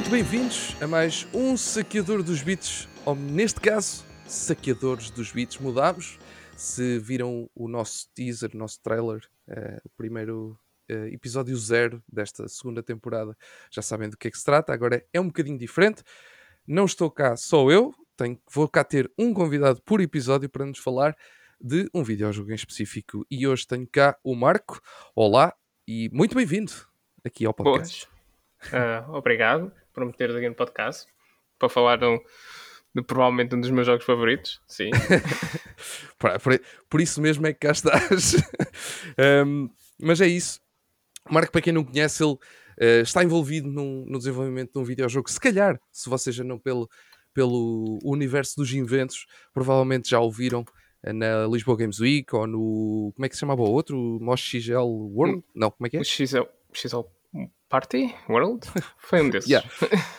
Muito bem-vindos a mais um Saqueador dos Beats, ou neste caso, Saqueadores dos Beats. Mudámos. Se viram o nosso teaser, o nosso trailer, eh, o primeiro eh, episódio zero desta segunda temporada, já sabem do que é que se trata. Agora é um bocadinho diferente. Não estou cá só eu, tenho, vou cá ter um convidado por episódio para nos falar de um videojogo em específico. E hoje tenho cá o Marco. Olá e muito bem-vindo aqui ao podcast. Uh, obrigado por me teres aqui no podcast para falar de, um, de provavelmente um dos meus jogos favoritos. Sim. por, por, por, isso mesmo é que cá estás. um, mas é isso. Marco, para quem não conhece, ele uh, está envolvido num, no desenvolvimento de um videojogo. Se calhar, se vocês já não pelo, pelo universo dos inventos, provavelmente já ouviram uh, na Lisboa Games Week ou no. Como é que se chamava o outro? Mosh XL World? Hum, não, como é que é? O XL, XL Party World? Foi um desses. yeah.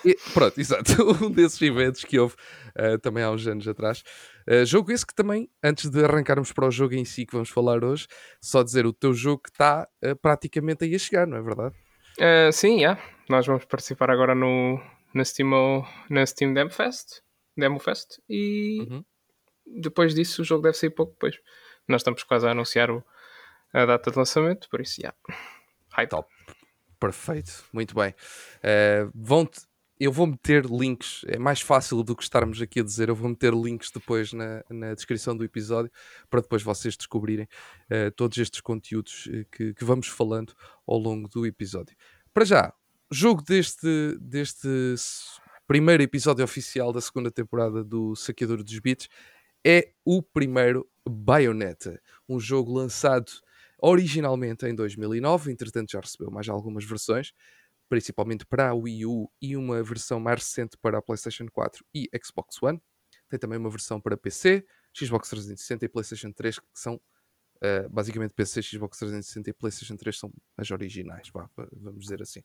e, pronto, exato. Um desses eventos que houve uh, também há uns anos atrás. Uh, jogo esse que também, antes de arrancarmos para o jogo em si que vamos falar hoje, só dizer o teu jogo que está uh, praticamente aí a chegar, não é verdade? sim, yeah. nós vamos participar agora no, na, Steam, na Steam Demo Fest, Demo Fest e uhum. depois disso o jogo deve sair pouco depois. Nós estamos quase a anunciar o, a data de lançamento, por isso, yeah. High top. Perfeito, muito bem. Uh, vão eu vou meter links, é mais fácil do que estarmos aqui a dizer. Eu vou meter links depois na, na descrição do episódio para depois vocês descobrirem uh, todos estes conteúdos uh, que, que, vamos falando ao longo do episódio. Para já, jogo deste, deste primeiro episódio oficial da segunda temporada do Saqueador dos Beats é o primeiro Bayonetta, um jogo lançado originalmente em 2009, entretanto já recebeu mais algumas versões, principalmente para a Wii U e uma versão mais recente para a PlayStation 4 e Xbox One. Tem também uma versão para PC, Xbox 360 e PlayStation 3, que são uh, basicamente PC, Xbox 360 e PlayStation 3 são as originais, vá, vamos dizer assim.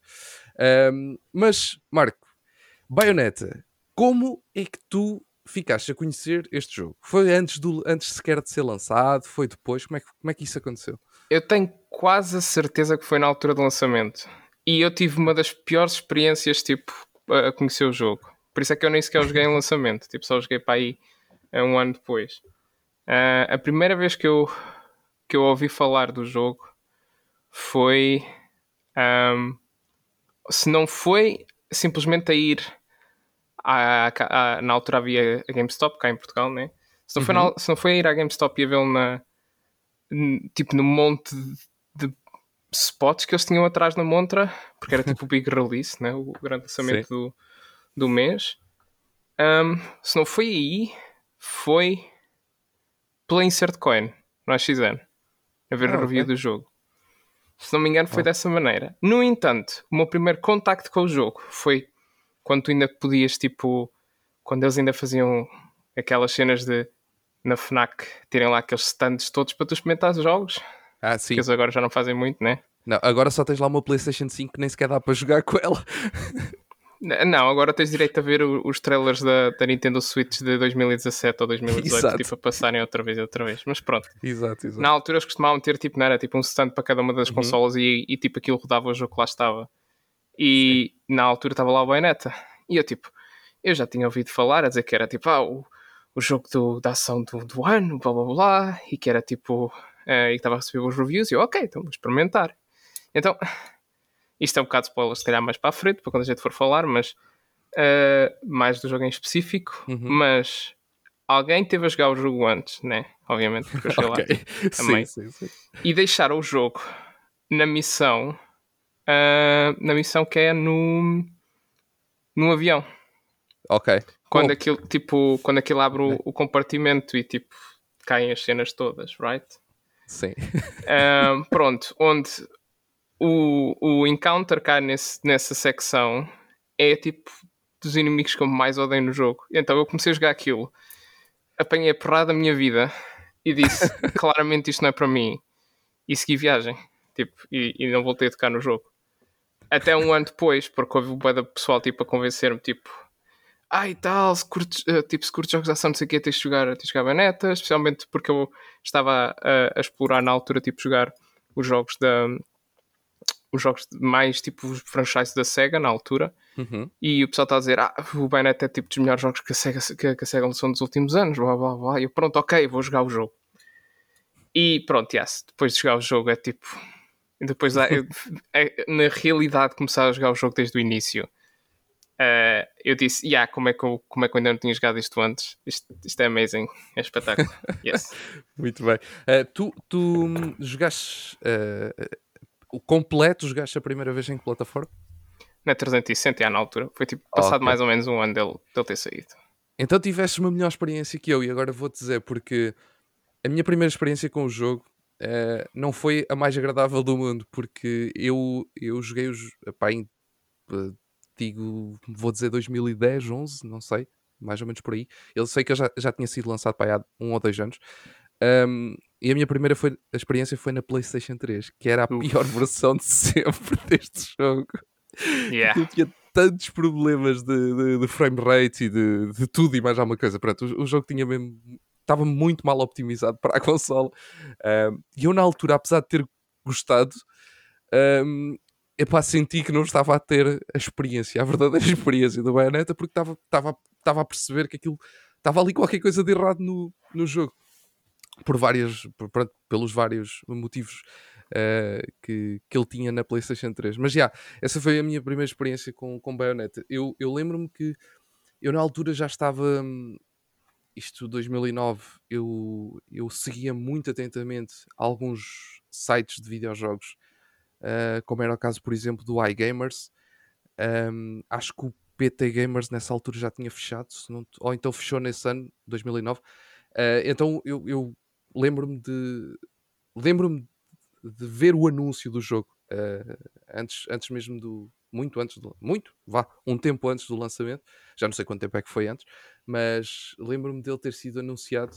Um, mas, Marco, Bayonetta, como é que tu ficaste a conhecer este jogo? Foi antes, do, antes sequer de ser lançado? Foi depois? Como é, que, como é que isso aconteceu? Eu tenho quase a certeza que foi na altura do lançamento. E eu tive uma das piores experiências, tipo, a conhecer o jogo. Por isso é que eu nem sequer joguei em lançamento. Tipo, só joguei para aí um ano depois. Uh, a primeira vez que eu, que eu ouvi falar do jogo foi... Um, se não foi simplesmente a ir à, à, na altura havia a GameStop cá em Portugal, né? Se não, uhum. foi, na, se não foi a ir à GameStop e a vê-lo na, tipo no monte de spots que eles tinham atrás na montra, porque era tipo o big release, né? o grande lançamento do, do mês. Um, se não foi aí, foi pela Insert Coin, no AXN, a ver ah, a review okay. do jogo. Se não me engano, foi oh. dessa maneira. No entanto, o meu primeiro contacto com o jogo foi quando tu ainda podias, tipo, quando eles ainda faziam aquelas cenas de na FNAC terem lá aqueles stands todos para tu experimentar os jogos. Ah, sim. Que eles agora já não fazem muito, né? Não, agora só tens lá uma PlayStation 5 que nem sequer dá para jogar com ela. Não, agora tens direito a ver os trailers da, da Nintendo Switch de 2017 ou 2018, exato. tipo, a passarem outra vez e outra vez. Mas pronto. Exato, exato. Na altura eles costumavam ter, tipo, não era tipo um stand para cada uma das uhum. consolas e, e, tipo, aquilo rodava o jogo que lá estava. E Sim. na altura estava lá o Bayonetta. E eu, tipo, eu já tinha ouvido falar a dizer que era tipo, ah, o, o jogo do, da ação do, do ano, blá blá blá, e que era tipo, uh, e que estava a receber os reviews, e eu, ok, então vou experimentar. Então, isto é um bocado spoiler, se calhar mais para a frente, para quando a gente for falar, mas uh, mais do jogo em específico, uhum. mas alguém teve a jogar o jogo antes, né? Obviamente, porque eu cheguei okay. lá também. Sim, sim, sim. E deixaram o jogo na missão, uh, na missão que é no, no avião. Ok. Quando aquilo, tipo, quando aquilo abre o, o, compartimento e tipo caem as cenas todas, right? Sim. Um, pronto, onde o, o encounter cá nesse, nessa secção é tipo dos inimigos que eu mais odeio no jogo. Então eu comecei a jogar aquilo, apanhei a porrada da minha vida e disse claramente isto não é para mim e segui viagem. Tipo, e, e não voltei a tocar no jogo. Até um ano depois, porque houve o pessoal tipo, a convencer-me, tipo, ah, e tal, se curtes, uh, tipo, se curtes jogos de ação, não sei o quê, tens de jogar, tens de jogar Bayonetta, especialmente porque eu estava a, a, explorar na altura, tipo, jogar os jogos da os jogos mais tipo os franchise da SEGA na altura Uhum. E o pessoal está a dizer: Ah, o Bayonetta é tipo dos melhores jogos que a Sega, que, que a Sega lançou nos últimos anos. Blá, blá, blá. E eu, pronto, ok, vou jogar o jogo. E pronto, yes, depois de jogar o jogo é tipo. Depois, é, na realidade, começar a jogar o jogo desde o início. Uh, eu disse, yeah, como, é que eu, como é que eu ainda não tinha jogado isto antes? Isto, isto é amazing, é espetáculo. Yes. Muito bem. Uh, tu, tu jogaste uh, o completo, jogaste a primeira vez em que plataforma? Na 360, já na altura. Foi tipo passado okay. mais ou menos um ano dele, dele ter saído. Então tiveste uma melhor experiência que eu, e agora vou-te dizer, porque a minha primeira experiência com o jogo não foi a mais agradável do mundo, porque eu, eu joguei os. Epá, em, digo, vou dizer 2010, 11, não sei, mais ou menos por aí. Eu sei que já, já tinha sido lançado para há um ou dois anos. Um, e a minha primeira foi, a experiência foi na PlayStation 3, que era a pior versão de sempre deste jogo. Yeah. Eu tinha tantos problemas de, de, de, frame rate e de, de tudo e mais alguma coisa. Pronto, o, o jogo tinha mesmo. Estava muito mal optimizado para a console. Um, e eu, na altura, apesar de ter gostado, um, epá, senti que não estava a ter a experiência, a verdadeira experiência do Bayonetta, porque estava, estava, estava a perceber que aquilo estava ali qualquer coisa de errado no, no jogo. Por várias, por, pelos vários motivos uh, que, que ele tinha na PlayStation 3. Mas já, yeah, essa foi a minha primeira experiência com, com Bayonetta. Eu, eu lembro-me que eu na altura já estava. Isto 2009, eu, eu seguia muito atentamente alguns sites de videojogos uh, como era o caso, por exemplo, do iGamers. Um, acho que o PT Gamers nessa altura já tinha fechado, não, ou então fechou nesse ano, 2009. Uh, ah, então eu, eu lembro-me de lembro-me de ver o anúncio do jogo uh, antes, antes mesmo do muito antes do muito vá um tempo antes do lançamento já não sei quanto tempo é que foi antes mas lembro-me dele ter sido anunciado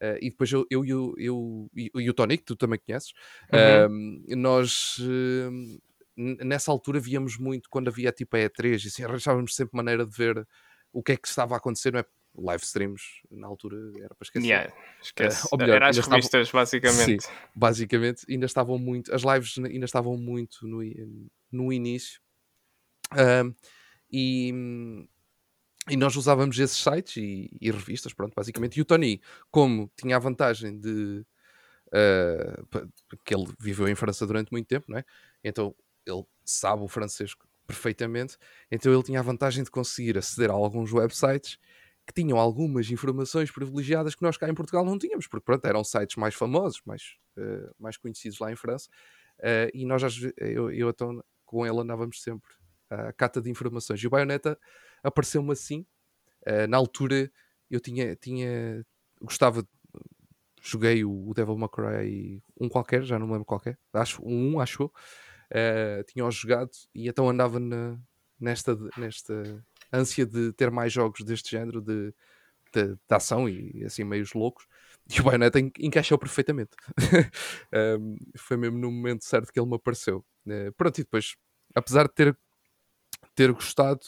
Uh, e depois eu, eu, eu, eu, e o Tony, que tu também conheces, uhum. uh, nós uh, nessa altura víamos muito quando havia tipo a E3 e assim, arranjávamos sempre maneira de ver o que é que estava a acontecer, não é? Live streams na altura era para esquecer. Yeah, esquece. melhor, era as revistas, estavam, basicamente. Sim, basicamente, ainda estavam muito, as lives ainda estavam muito no, no início. e e nós usávamos esses sites e, e, revistas, pronto, basicamente. E o Tony, como tinha a vantagem de. Uh, que ele viveu em França durante muito tempo, não é? Então ele sabe o francês perfeitamente. Então ele tinha a vantagem de conseguir aceder a alguns websites que tinham algumas informações privilegiadas que nós cá em Portugal não tínhamos, porque pronto, eram sites mais famosos, mais, uh, mais conhecidos lá em França. Uh, e nós, eu, eu então, com ele andávamos sempre à cata de informações. E o Bayonetta apareceu-me assim. Uh, na altura eu tinha, tinha gostava, joguei o, o Devil May Cry um qualquer, já não me lembro qualquer, acho um, acho uh, tinha-o jogado e então andava na, nesta, nesta ânsia de ter mais jogos deste género de, de, de ação e assim meios loucos. E o Bayonetta encaixou perfeitamente. Um, foi mesmo no momento certo que ele me apareceu. Uh, pronto, e depois apesar de ter ter gostado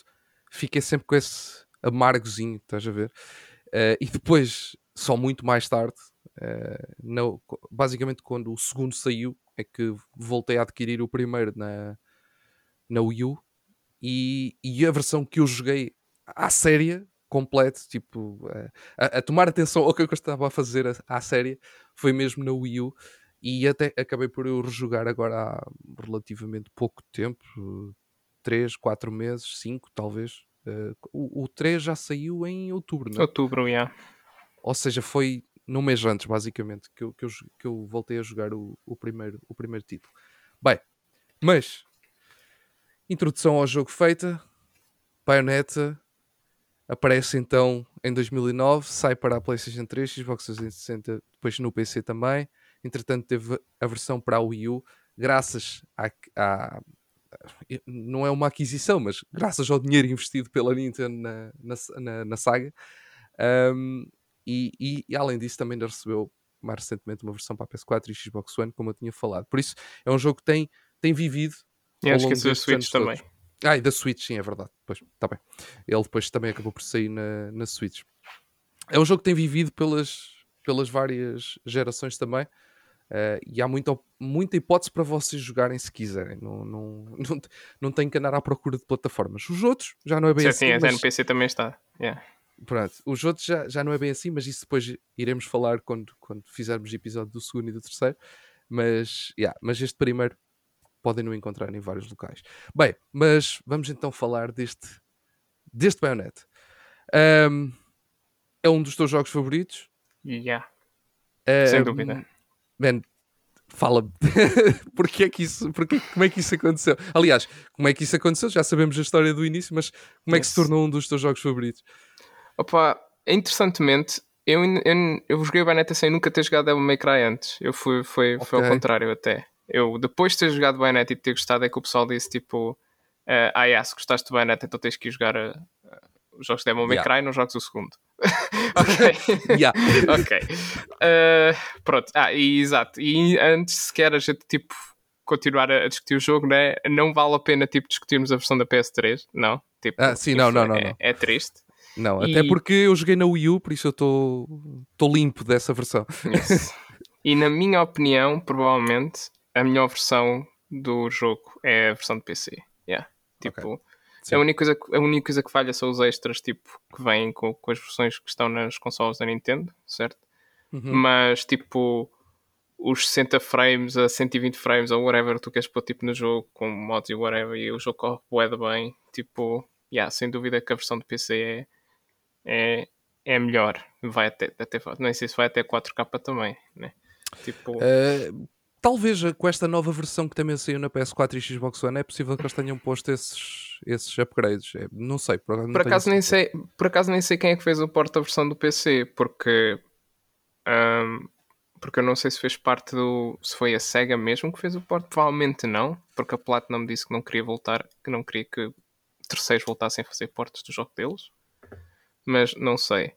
fiquei sempre com esse amargozinho, estás a ver? Uh, e depois, só muito mais tarde, uh, basicamente quando o segundo saiu, é que voltei a adquirir o primeiro na, na Wii U e, e a versão que eu joguei à séria, completo, tipo, uh, a, a, tomar atenção ao que eu estava a fazer à série, foi mesmo na Wii U. E até acabei por eu rejogar agora há relativamente pouco tempo, 3, 4 meses, 5 talvez. Uh, o, o 3 já saiu em outubro, não é? Outubro, já. Yeah. Ou seja, foi num mês antes, basicamente, que eu, que eu, que eu voltei a jogar o, o, primeiro, o primeiro título. Bem, mas introdução ao jogo feita, Bayonetta aparece então em 2009, sai para a PlayStation 3, Xbox 360, depois no PC também. Entretanto, teve a versão para a Wii U, graças à, à, não é uma aquisição, mas graças ao dinheiro investido pela Nintendo na, na, na, na saga. Um, e, e, e, além disso, também recebeu mais recentemente uma versão para a PS4 e Xbox One, como eu tinha falado. Por isso, é um jogo que tem, tem vivido. E acho que da Switch também. Todos. Ah, e da Switch, sim, é verdade. Pois, tá bem. Ele depois também acabou por sair na, na Switch. É um jogo que tem vivido pelas, pelas várias gerações também. Uh, e há muita, muita hipótese para vocês jogarem se quiserem. Não, não, não, não tem que andar à procura de plataformas. Os outros já não é bem Sim, assim. sim, até mas- no PC também está. Yeah. Pronto, os outros já, já não é bem assim, mas isso depois iremos falar quando, quando fizermos episódio do segundo e do terceiro. Mas, yeah, mas este primeiro podem não encontrar em vários locais. Bem, mas vamos então falar deste, deste Bayonetta. Ahm, é um dos teus jogos favoritos? Yeah. Sem Ahm, dúvida. Man, fala-me. porque é que isso, porque, como é que isso aconteceu? Aliás, como é que isso aconteceu? Já sabemos a história do início, mas como é que se tornou um dos teus jogos favoritos? Opa, interessantemente, eu, eu, eu joguei o Bayonetta sem nunca ter jogado Devil May Cry antes. Eu fui, foi, foi ao contrário até. Eu, depois de ter jogado Bayonetta e de ter gostado, é que o pessoal disse tipo: eh, Ah, yeah, se gostaste do Bayonetta, então tens que ir jogar eh, os jogos de Devil May Yeah. Cry, não jogues o segundo. Ok. Yeah. ok. Eh, pronto, ah, e, exato. E antes sequer a gente tipo continuar a, a discutir o jogo, né? não vale a pena tipo discutirmos a versão da PS3, não? Tipo, Ah, sim, não, não, não, é, não. é triste. Não, E- até porque eu joguei na Wii U, por isso eu estou limpo dessa versão. Yes. e na minha opinião, provavelmente, a melhor versão do jogo é a versão de PC. Yeah. Tipo, Sim. a, única coisa, que- a única coisa que falha são os extras tipo, que vêm com, com as versões que estão nas consoles da Nintendo, certo? Uhum. Mas tipo, os 60 frames a 120 frames ou whatever tu queres pôr tipo, no jogo, com mods e whatever, e o jogo corre bué bem, tipo, yeah, sem dúvida que a versão de PC é, é, é melhor. Vai até, até, nem sei se vai até 4K também, né? Tipo, Eh, talvez com esta nova versão que também saiu na PS4 e Xbox One é possível que eles tenham posto esses, esses upgrades. É, não sei, por acaso, não por acaso, nem certeza. sei, por acaso nem sei quem é que fez o porta da versão do PC, porque ahm, porque eu não sei se fez parte do. se foi a SEGA mesmo que fez o porte, provavelmente não, porque a Platinum disse que não queria voltar, que não queria que terceiros voltassem a fazer portes do jogo deles. Mas não sei.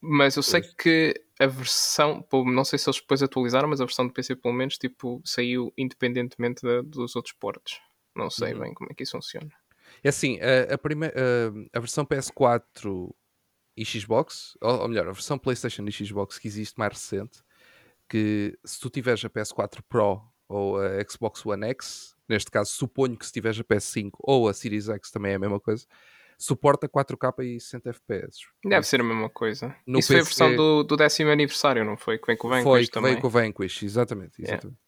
Mas eu sei que a versão, não sei se eles depois atualizaram, mas a versão do PC pelo menos tipo, saiu independentemente da- dos outros portes. Não sei Uhum. bem como é que isso funciona. É assim, a, a, prime- a- a versão PS4 e Xbox, ou, ou melhor, a versão PlayStation e Xbox que existe mais recente, que se tu tiveres a PS4 Pro ou a Xbox One X, neste caso suponho que se tiveres a PS5 ou a Series X também é a mesma coisa, suporta 4K e 60 FPS. Deve ser a mesma coisa. No Isso foi a PC versão do, do décimo aniversário, não foi? Que vem com o Foi, Vanquish que também. veio com o Vanquish, exatamente. Exatamente.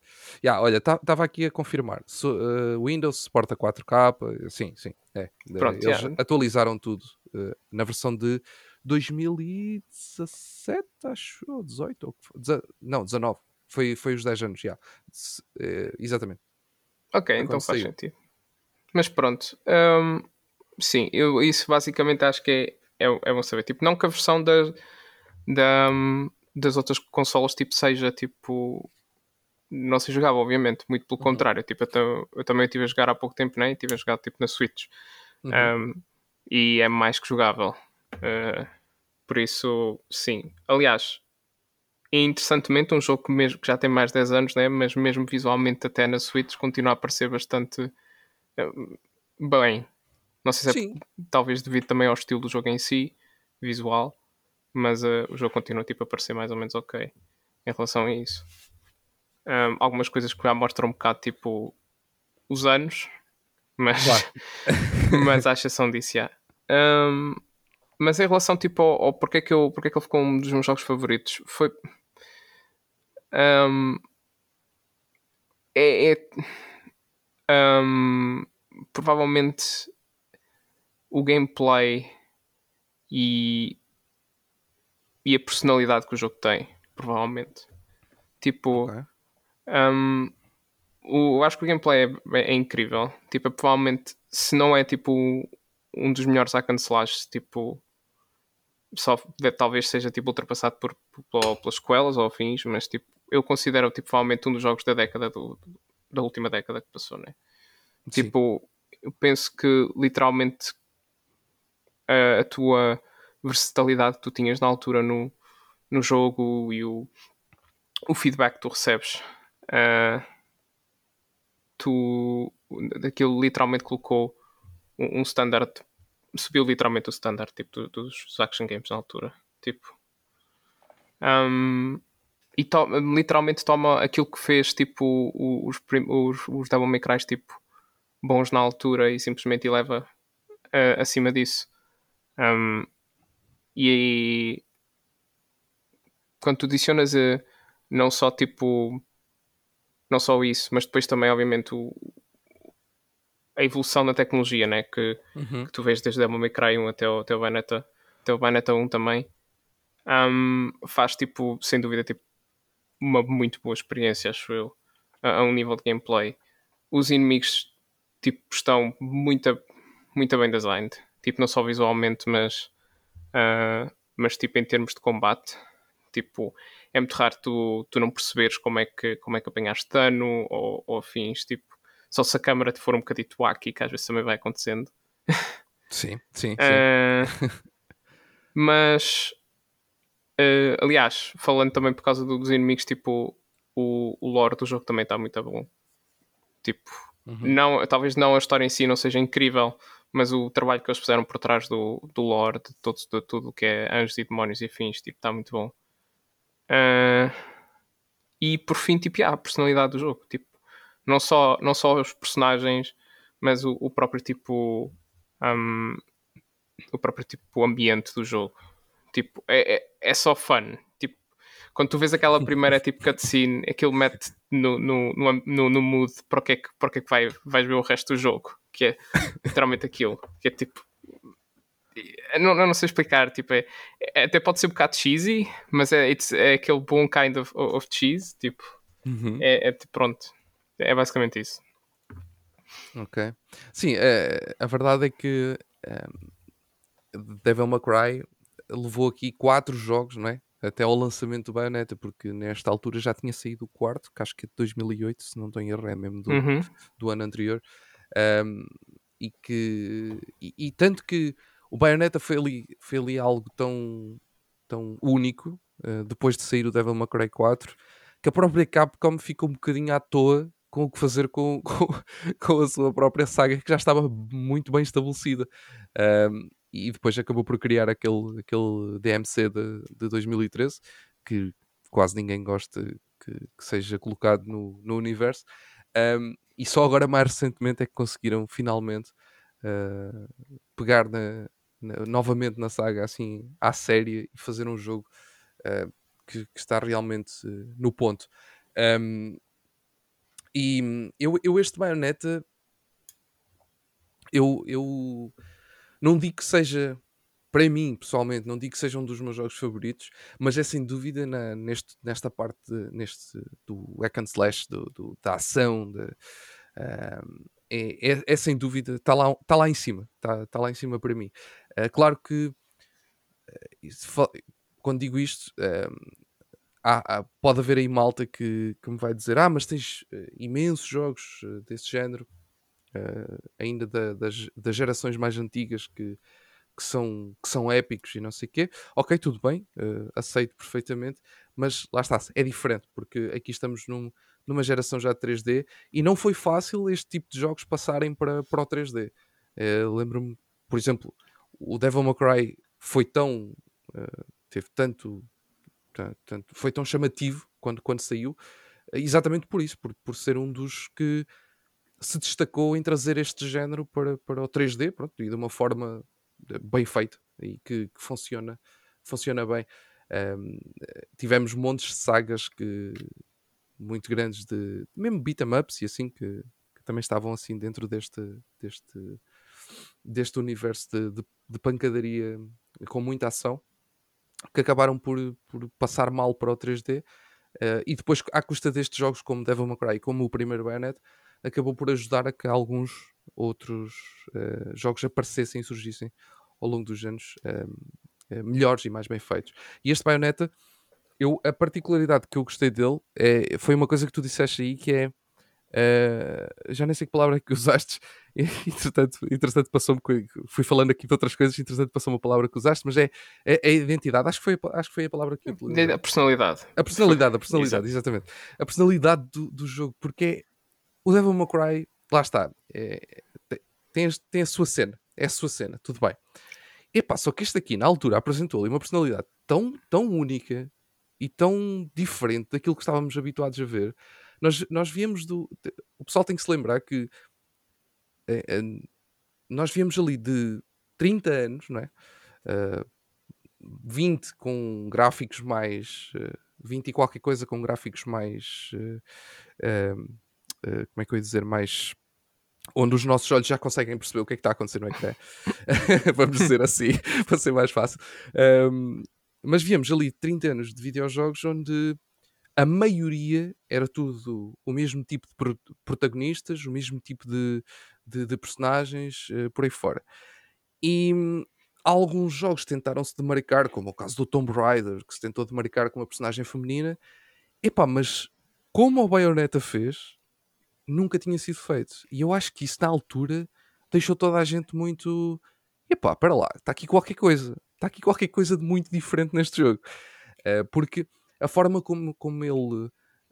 Yeah, olha, estava aqui a confirmar. So, uh, Windows suporta 4K, sim, sim. É. Pronto, Eles yeah. atualizaram tudo uh, na versão de 2017, acho, ou 18, ou que foi? Deze- não, 19. Foi, foi os 10 anos, já. Se- eh, exatamente. Ok, Foi então faz saiu. sentido. Mas pronto. hum, sim, eu, isso basicamente acho que é, é, é bom saber. Tipo, não que a versão da, da, hum, das outras consolas tipo, seja tipo. Não se jogava, obviamente, muito pelo Uhum. contrário. Tipo, eu, eu também estive a jogar há pouco tempo, né? Estive a jogar tipo na Switch. Uhum. Um, e é mais que jogável. Uh, por isso, sim. Aliás, é interessantemente um jogo que, mesmo, que já tem mais de 10 anos, né? mas mesmo visualmente até na Switch continua a parecer bastante uh, bem. Não sei se é Sim, talvez devido também ao estilo do jogo em si, visual, mas uh, o jogo continua tipo, a parecer mais ou menos ok em relação a isso. Um, algumas coisas que já mostram um bocado tipo os anos, mas, Claro. mas à exceção disso, já. Um, mas em relação tipo ao, ao porque, é que eu, porque é que ele ficou um dos meus jogos favoritos, foi um, é, é um, provavelmente o gameplay e, e a personalidade que o jogo tem, provavelmente. Tipo, ok. Um, o, eu acho que o gameplay é, é incrível. Tipo, é provavelmente, se não é tipo um dos melhores hack and slash, tipo, só talvez seja tipo ultrapassado por, por- pelas sequelas ou afins, mas tipo, eu considero tipo, provavelmente um dos jogos da década do, da última década que passou, né? Sim. Tipo, eu penso que literalmente a, a tua versatilidade que tu tinhas na altura no, no jogo e o, o feedback que tu recebes, ah, tu daquilo literalmente colocou um, um standard, subiu literalmente o standard tipo, do- dos action games na altura. Tipo, um, e to literalmente toma aquilo que fez tipo os, os, os Devil May Cry tipo bons na altura e simplesmente eleva uh, acima disso. Um, e aí quando tu adicionas uh, não só tipo não só isso, mas depois também obviamente o, a evolução da tecnologia né? que, uhum. que tu vês desde Devil May Cry 1 até o, até o Bayonetta, até o Bayonetta 1 também um, faz tipo, sem dúvida, tipo, uma muito boa experiência, acho eu, a, a, um nível de gameplay. Os inimigos tipo, estão muito, muito bem designed, tipo, não só visualmente, mas, uh, mas tipo, em termos de combate. Tipo, é muito raro tu, tu não perceberes como é que, como é que apanhaste dano ou, ou afins, tipo, só se a câmera te for um bocadito wacky, que às vezes também vai acontecendo. Sim, sim, sim. Uh, mas Uh, aliás, falando também por causa dos inimigos, tipo, o, o lore do jogo também está muito bom. Tipo, uhum. não, talvez não a história em si não seja incrível, mas o trabalho que eles fizeram por trás do, do lore, de, todo, de tudo que é anjos e demónios e afins, tipo, está muito bom. Uh, e por fim, tipo, yeah, a personalidade do jogo, tipo, não só, não só os personagens, mas o, o próprio tipo. Um, o próprio tipo ambiente do jogo Tipo, é, é, é só fun. Tipo, quando tu vês aquela primeira tipo cutscene, aquilo mete no, no, no, no, mood para o que é que, para o que, é que vai, vais ver o resto do jogo. Que é literalmente aquilo. Que é tipo. Não, não, não sei explicar, tipo, é, é, até pode ser um bocado cheesy, mas é, é aquele bom kind of, of cheese, tipo, uhum. é, é tipo, pronto, é basicamente isso. Ok. Sim, é, a verdade é que um, Devil May Cry levou aqui quatro jogos, não é? Até ao lançamento do Bayonetta, porque nesta altura já tinha saído o quarto, que acho que é de 2008, se não estou em erro, é mesmo do, uhum. do ano anterior. Um, e que e, e, tanto que o Bayonetta foi ali, foi ali algo tão, tão único uh, depois de sair o Devil May Cry 4 que a própria Capcom ficou um bocadinho à toa com o que fazer com, com, com a sua própria saga que já estava muito bem estabelecida. Um, e depois acabou por criar aquele, aquele DMC de, de 2013 que quase ninguém gosta que, que seja colocado no, no universo. Um, e só agora, mais recentemente, é que conseguiram finalmente uh, pegar na, novamente na saga assim à série e fazer um jogo uh, que, que, está realmente uh, no ponto. Um, e eu, eu este Bayonetta eu, eu não digo que seja, para mim, pessoalmente, não digo que seja um dos meus jogos favoritos, mas é sem dúvida na, neste, nesta parte, de, neste, do hack and slash, do, do da ação, de, uh, é, é, é, sem dúvida, está lá, tá lá em cima, está tá lá em cima para mim. Uh, claro que, uh, quando digo isto, há, há, pode haver aí malta que, que me vai dizer: Ah, mas tens imensos jogos desse género ainda da, das, das, gerações mais antigas que, que, são, que são épicos e não sei o quê. Ok, tudo bem, uh, aceito perfeitamente, mas lá está, é diferente, porque aqui estamos num, numa geração já de 3D e não foi fácil este tipo de jogos passarem para, para o 3D. Uh, eh, Lembro-me, por exemplo, o Devil May Cry foi tão. teve tanto, tanto. Foi tão chamativo quando, quando saiu, exatamente por isso, por, por ser um dos que se destacou em trazer este género para, para o 3D pronto, e de uma forma eh, bem feita e que, que funciona, funciona bem. Um, tivemos montes de sagas que muito grandes de mesmo beat 'em ups e assim que, que, também estavam assim dentro deste deste, deste universo de, de, de pancadaria com muita ação que acabaram por, por passar mal para o 3D uh, eh, e depois à custa destes jogos como Devil May Cry como o primeiro Bayonet acabou por ajudar a que alguns outros uh, jogos aparecessem e surgissem ao longo dos anos uh, melhores e mais bem feitos. E este Bayonetta, eu, a particularidade que eu gostei dele é, foi uma coisa que tu disseste aí que é já nem sei que palavra é que usaste, entretanto, entretanto passou-me, fui falando aqui de outras coisas, entretanto passou uma palavra que usaste, mas é, é, é, a identidade, acho que, foi, acho que foi a palavra que utilizei. A personalidade. A personalidade, a personalidade, exatamente. A personalidade do, do jogo, porque é o Devil May Cry, lá está, é, tem, tem a sua cena, é a sua cena, tudo bem. Epá, só que este aqui, na altura, apresentou ali uma personalidade tão, tão única e tão diferente daquilo que estávamos habituados a ver. Nós, nós viemos do. O pessoal tem que se lembrar que eh, eh, nós viemos ali de 30 anos, não é? Uh, 20 com gráficos mais. Uh, 20 e qualquer coisa com gráficos mais. Uh, como é que eu ia dizer? Mais onde os nossos olhos já conseguem perceber o que é que está a acontecer no ecrã. Vamos dizer assim, para ser mais fácil. Um, mas víamos ali 30 anos de videojogos onde a maioria era tudo o mesmo tipo de protagonistas, o mesmo tipo de, de, de personagens, uh, por aí fora. E hum, alguns jogos tentaram-se demarcar, como o caso do Tomb Raider, que se tentou demarcar com uma personagem feminina. Epá, mas como o Bayonetta fez, nunca tinha sido feito. E eu acho que isso na altura deixou toda a gente muito. Epá, para lá, está aqui qualquer coisa. Está aqui qualquer coisa de muito diferente neste jogo. Uh, porque a forma como, como ele.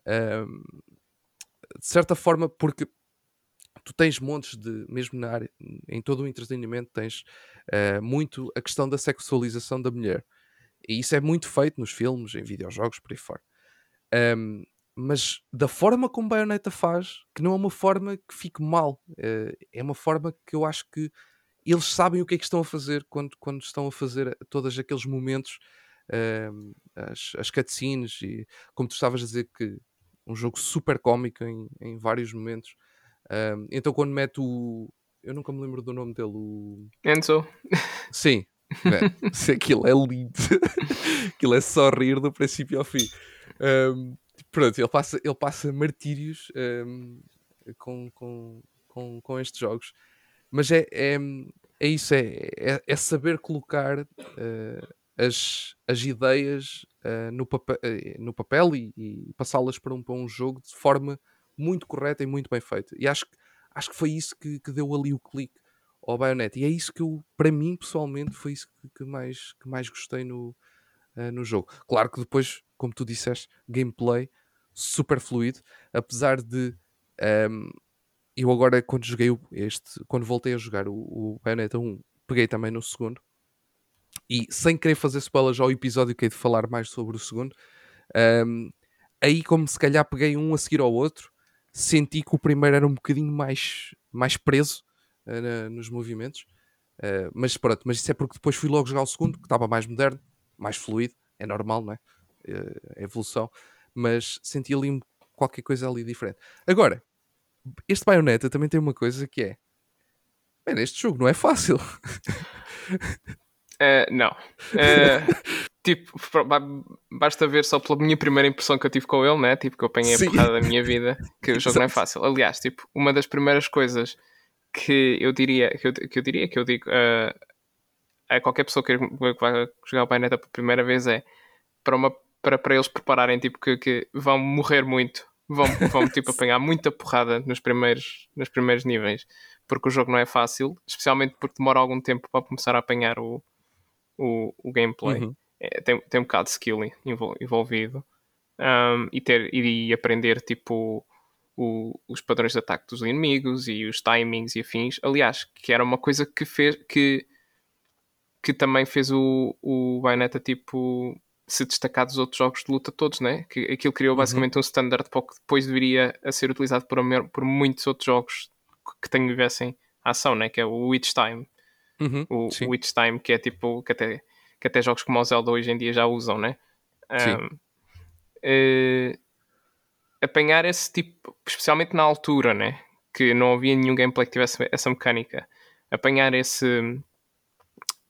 Uh, de certa forma, porque tu tens montes de, mesmo na área, em todo o entretenimento, tens uh, muito a questão da sexualização da mulher. E isso é muito feito nos filmes, em videojogos, por aí fora. Um, mas da forma como Bayonetta faz, que não é uma forma que fique mal, eh, é uma forma que eu acho que eles sabem o que é que estão a fazer quando, quando estão a fazer todos aqueles momentos, uh, as, as cutscenes, e como tu estavas a dizer, que um jogo super cómico em, em vários momentos. Uh, então, quando mete o. Eu nunca me lembro do nome dele, o. Enzo. Sim, é, aquilo é lindo, aquilo é só rir do princípio ao fim. Um, pronto, ele passa, ele passa martírios um, com, com, com, com estes jogos. Mas é, é, é isso, é, é, é saber colocar uh, as, as ideias uh, no, papel, uh, no papel e, e passá-las para um, para um jogo de forma muito correta e muito bem feita. E acho, acho que foi isso que, que deu ali o clique ao Bayonetta. E é isso que eu, para mim, pessoalmente, foi isso que, que mais, que mais gostei no, no jogo. Claro que depois como tu disseste, gameplay super fluido, apesar de um, eu agora quando joguei este, quando voltei a jogar o, o Bayonetta 1, peguei também no segundo e sem querer fazer spoilers ao episódio que hei de falar mais sobre o segundo, um, aí como se calhar peguei um a seguir ao outro, senti que o primeiro era um bocadinho mais, mais preso uh, nos movimentos. Uh, mas pronto, mas isso é porque depois fui logo jogar o segundo, que estava mais moderno, mais fluido, é normal, não é? a evolução, mas senti ali qualquer coisa ali diferente. Agora, este Bayonetta também tem uma coisa que é Man, este jogo não é fácil. Uh, não. Uh, tipo, basta ver só pela minha primeira impressão que eu tive com ele, né? Tipo, que eu apanhei Sim. a porrada da minha vida, que o jogo não é fácil. Aliás, tipo, uma das primeiras coisas que eu diria, que eu, que eu diria, que eu digo uh, a qualquer pessoa que vai jogar o Bayonetta pela primeira vez é para uma para, para eles prepararem, tipo, que, que vão morrer muito. Vão, vão tipo, apanhar muita porrada nos primeiros, nos primeiros níveis. Porque o jogo não é fácil, especialmente porque demora algum tempo para começar a apanhar o, o, o gameplay. Uhum. É, tem, tem um bocado de skill envolvido. Um, e, ter, e aprender, tipo, o, os padrões de ataque dos inimigos e os timings e afins. Aliás, que era uma coisa que fez que, que também fez o, o Bayonetta tipo se destacar dos outros jogos de luta todos, né? Que aquilo criou uhum. basicamente uhum. um standard para o que depois viria a ser utilizado por, por muitos outros jogos que tivessem ação, né? Que é o Witch Time. Uhum. O, o Witch Time, que é tipo, que até, que até jogos como o Zelda hoje em dia já usam, né? Um, uh, apanhar esse tipo, especialmente na altura, né? Que não havia nenhum gameplay que tivesse essa mecânica. Apanhar esse,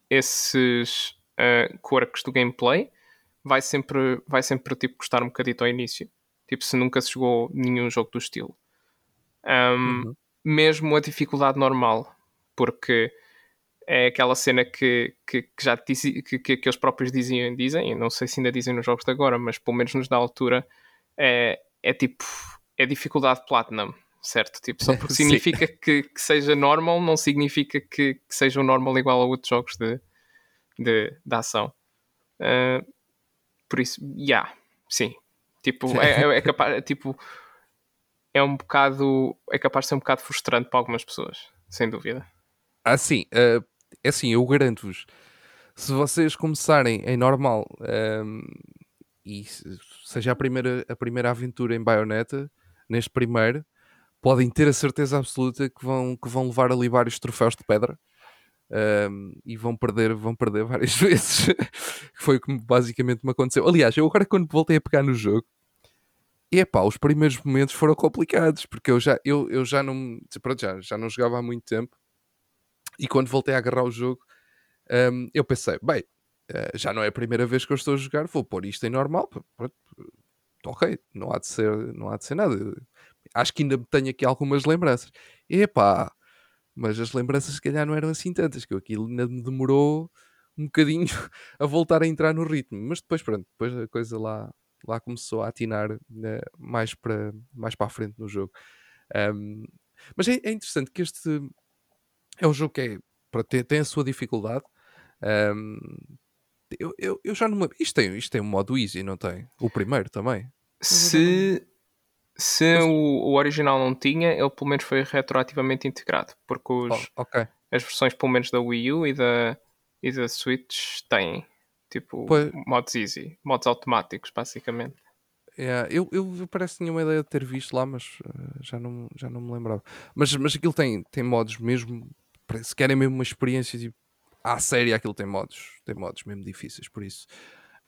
esses uh, quirks do gameplay vai sempre, vai sempre tipo, custar um bocadito ao início. Tipo, se nunca se jogou nenhum jogo do estilo. Um, uhum. Mesmo a dificuldade normal, porque é aquela cena que, que, que já que, que, que, eles próprios diziam, dizem, não sei se ainda dizem nos jogos de agora, mas pelo menos nos da altura, é, é tipo, é dificuldade platinum, certo? Tipo, só porque significa que, que seja normal, não significa que, que seja o normal igual a outros jogos de, de, de ação. Uh, por isso, já, yeah, sim. Tipo, é, é, é capaz, é, tipo, é um bocado, é capaz de ser um bocado frustrante para algumas pessoas, sem dúvida. Ah, sim, uh, é assim, eu garanto-vos, se vocês começarem em normal um, e seja a primeira, a primeira aventura em Bayonetta, neste primeiro, podem ter a certeza absoluta que vão, que vão levar ali vários troféus de pedra. Um, e vão perder, vão perder várias vezes. foi o que basicamente me aconteceu. Aliás, eu agora quando voltei a pegar no jogo, epá, os primeiros momentos foram complicados, porque eu já, eu, eu já não pronto, já, já não jogava há muito tempo e quando voltei a agarrar o jogo, um, eu pensei, bem, uh, já não é a primeira vez que eu estou a jogar, vou pôr isto em normal, pronto, ok, não há de ser, não há de ser nada. Acho que ainda tenho aqui algumas lembranças. Epá, mas as lembranças se calhar não eram assim tantas, que aquilo ainda me demorou um bocadinho a voltar a entrar no ritmo. Mas depois, pronto, depois a coisa lá, lá começou a atinar né, mais, para, mais para a frente no jogo. Um, mas é, é, interessante que este é um jogo que é, para ter, tem a sua dificuldade. Um, eu, eu, eu, já não Isto tem, isto tem um modo easy, não tem? O primeiro também. Se, se Mas... o, o, original não tinha, ele pelo menos foi retroativamente integrado. Porque os, oh, okay. as versões, pelo menos da Wii U e da, e da Switch, têm. Tipo, pois... modos easy, modos automáticos, basicamente. Yeah, eu, eu parece que tinha uma ideia de ter visto lá, mas uh, já, não, já não me lembrava. Mas, mas aquilo tem, tem modos mesmo. Se querem mesmo uma experiência tipo, à série, aquilo tem modos, tem modos mesmo difíceis, por isso.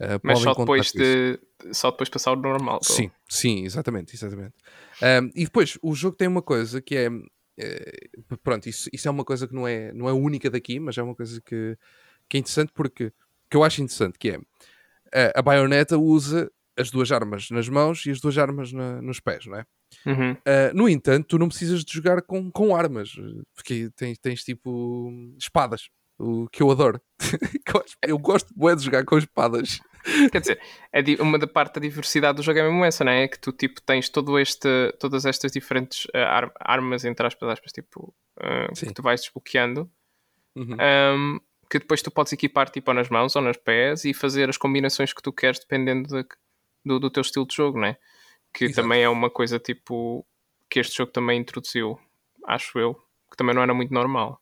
Uh, mas só depois de só depois passar o normal. Sim, sim, exatamente, exatamente. Um, e depois o jogo tem uma coisa que é uh, pronto, isso, isso é uma coisa que não é, não é única daqui, mas é uma coisa que, que é interessante porque que eu acho interessante, que é uh, a baioneta usa as duas armas nas mãos e as duas armas na, nos pés, não é? Uhum. Uh, no entanto, tu não precisas de jogar com, com armas, porque tens, tens tipo espadas, o que eu adoro. eu gosto de jogar com espadas. Quer dizer, é uma da parte da diversidade do jogo é mesmo essa, não é? Que tu tipo tens todo este, todas estas diferentes uh, armas, entre aspas, aspas tipo, uh, que tu vais desbloqueando. Uhum. Um, que depois tu podes equipar tipo ou nas mãos ou nos pés e fazer as combinações que tu queres dependendo de, do, do teu estilo de jogo, não é? Que Exato. também é uma coisa tipo que este jogo também introduziu, acho eu, que também não era muito normal.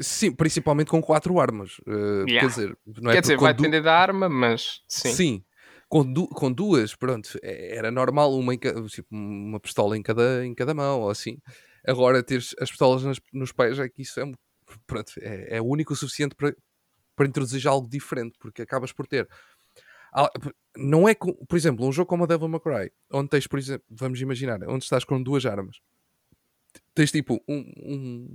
Sim, principalmente com quatro armas. Uh, yeah. Quer dizer, não é quer dizer vai du... depender da arma, mas sim. Sim, com, du com, duas, pronto, é, era normal uma, tipo, uma pistola em cada, em cada mão, ou assim. Agora, ter as pistolas nas, nos pés, é que isso é, pronto, é, é único o suficiente para, para introduzir algo diferente, porque acabas por ter. Não é, com, por exemplo, um jogo como a Devil May Cry, onde tens, por exemplo, vamos imaginar, onde estás com duas armas, tens tipo um, um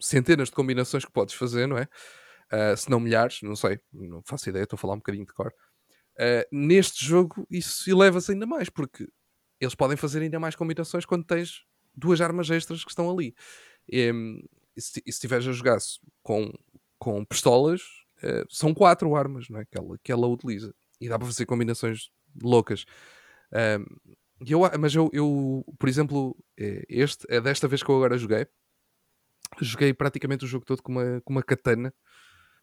centenas de combinações que podes fazer, não é? Uh, se não milhares, não sei, não faço ideia, estou a falar um bocadinho de cor. Uh, neste jogo, isso eleva-se ainda mais, porque eles podem fazer ainda mais combinações quando tens duas armas extras que estão ali. E, e se estiveres a jogar com, com pistolas, uh, são quatro armas não é? que, ela, que ela utiliza. E dá para fazer combinações loucas. eu, mas eu, eu, por exemplo, eh, este é desta vez que eu agora joguei joguei praticamente o jogo todo com uma, com uma katana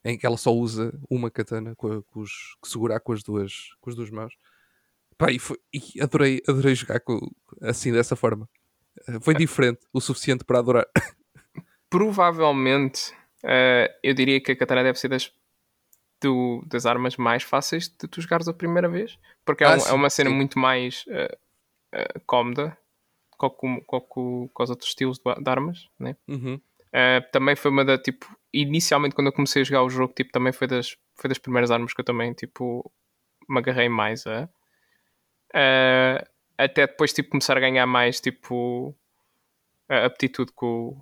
em que ela só usa uma katana com, com os, que segurar com as duas, com as duas mãos. Pá, e, foi, e adorei, adorei jogar com, assim dessa forma. Eh, foi diferente o suficiente para adorar. Provavelmente uh, eu diria que a katana deve ser das, do, das armas mais fáceis de tu jogares a primeira vez, porque é, ah, um, sim, é uma cena sim. muito mais uh, uh, cómoda com, com, com, com, os outros estilos de, de armas, né? Uhum. Uh, também foi uma da tipo. Inicialmente, quando eu comecei a jogar o jogo, tipo, também foi das, foi das primeiras armas que eu também tipo, me agarrei mais a. Até depois tipo, começar a ganhar mais tipo, a aptitude com,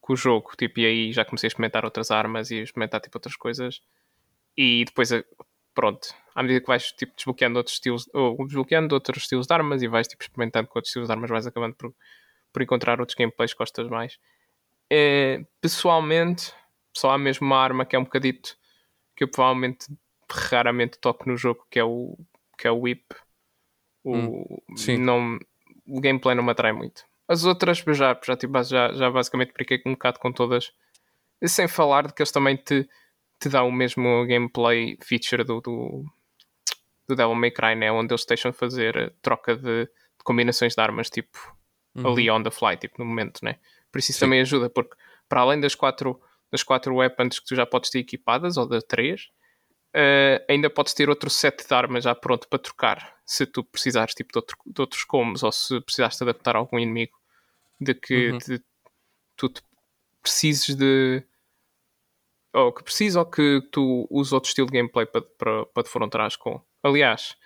com o jogo. Tipo, e aí já comecei a experimentar outras armas e a experimentar tipo, outras coisas. E depois, pronto, à medida que vais tipo, desbloqueando outros estilos, ou desbloqueando outros estilos de armas e vais tipo, experimentando com outros estilos de armas, vais acabando por, por encontrar outros gameplays que gostas mais. É, pessoalmente, só há mesmo uma arma que é um bocadito que eu provavelmente raramente toco no jogo, que é o, que é o Whip. O, hum, não, o gameplay não me atrai muito. As outras já, já, tipo, já, já basicamente brinquei um bocado com todas. E sem falar de que eles também te, te dão o mesmo gameplay feature do, do, do Devil May Cry, né? onde eles deixam de fazer troca de, de combinações de armas, tipo, uhum. ali on the fly, tipo, no momento, né? Por isso isso Sim. também ajuda, porque para além das quatro, das quatro weapons que tu já podes ter equipadas, ou de três, uh, ainda podes ter outro set de armas já pronto para trocar, se tu precisares tipo, de, outro, de outros combos ou se precisares te adaptar a algum inimigo de que Uhum. te- tu te precises de ou que precises ou que tu uses outro estilo de gameplay para, para, para te com. Aliás,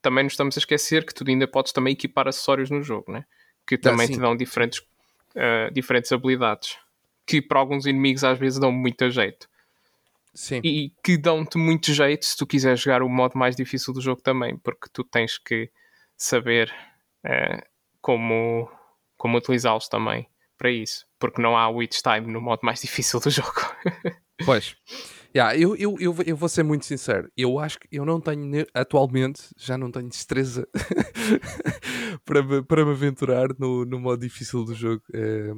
também nos estamos a esquecer que tu ainda podes também equipar acessórios no jogo, né? que também sim. te dão diferentes, uh, diferentes habilidades que para alguns inimigos às vezes dão muito jeito Sim. e que dão-te muito jeito se tu quiseres jogar o modo mais difícil do jogo também, porque tu tens que saber eh, como, como utilizá-los também para isso, porque não há witch time no modo mais difícil do jogo. Pois. Yeah, eu, eu, eu, eu vou ser muito sincero. Eu acho que eu não tenho, atualmente, já não tenho destreza para, me, para me aventurar no, no modo difícil do jogo. Eh,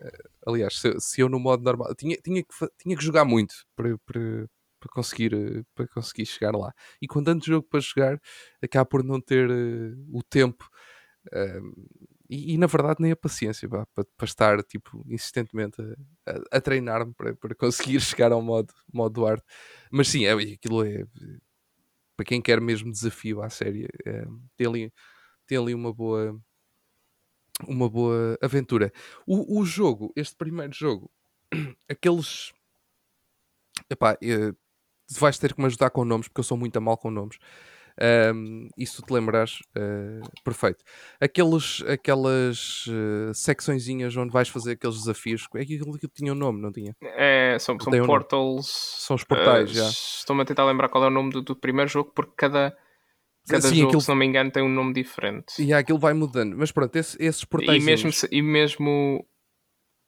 eh, aliás, se, se eu no modo normal. Tinha, tinha, que, tinha que jogar muito para, para, para, conseguir, eh, para conseguir chegar lá. E com tanto jogo para jogar, acaba por não ter eh, o tempo. eh, e, e, na verdade nem a paciência para, para estar tipo, insistentemente a, a- a treinar-me para, para conseguir chegar ao modo, modo arte. Mas sim, é, aquilo é para quem quer mesmo desafio à série, é, tem, ali, tem ali uma boa uma boa aventura. O, o jogo, este primeiro jogo, aqueles epá, eh, vais ter que me ajudar com nomes porque eu sou muito a mal com nomes. Um, e se tu te lembrares, uh, perfeito. Aqueles, aquelas uh, secçõezinhas onde vais fazer aqueles desafios, é que aquilo que tinha um nome, não tinha? É, são são um portals. São os portais, eh, já. Estou-me a tentar lembrar qual é o nome do, do primeiro jogo, porque cada, cada Sim, jogo, aquilo- se não me engano, tem um nome diferente. E aquilo vai mudando. Mas pronto, esse- esses E portais. mesmo, se- e mesmo,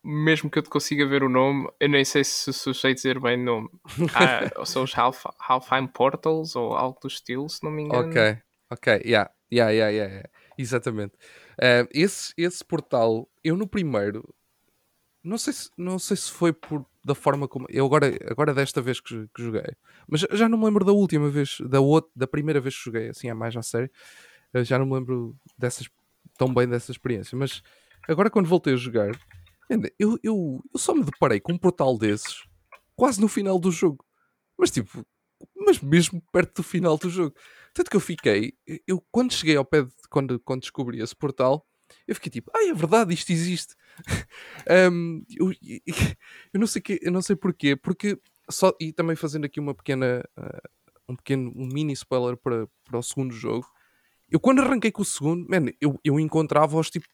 mesmo que eu te consiga ver o nome, eu nem sei se, se eu sei dizer bem o nome. Ah, são os Half, Halfheim Portals ou algo do estilo, se não me engano. Ok, ok, yeah, yeah, yeah, yeah, exatamente. Uh, esse, esse portal, eu no primeiro, não sei se, não sei se foi por, da forma como. Eu agora, agora desta vez que, que joguei, mas já- não me lembro da última vez, da, outra, da primeira vez que joguei, assim, a mais à série, uh, já não me lembro dessas, tão bem dessa experiência. Mas agora, quando voltei a jogar, eu, eu, eu só me deparei com um portal desses quase no final do jogo, mas tipo, mas mesmo perto do final do jogo. Tanto que eu fiquei, eu quando cheguei ao pé de quando, quando descobri esse portal, eu fiquei tipo, ai, é verdade, isto existe. Um, eu, eu não sei que, eu não sei porquê, porque só e também fazendo aqui uma pequena uh, um pequeno um mini spoiler para, para o segundo jogo. Eu quando arranquei com o segundo, man, eu, eu encontrava-os tipo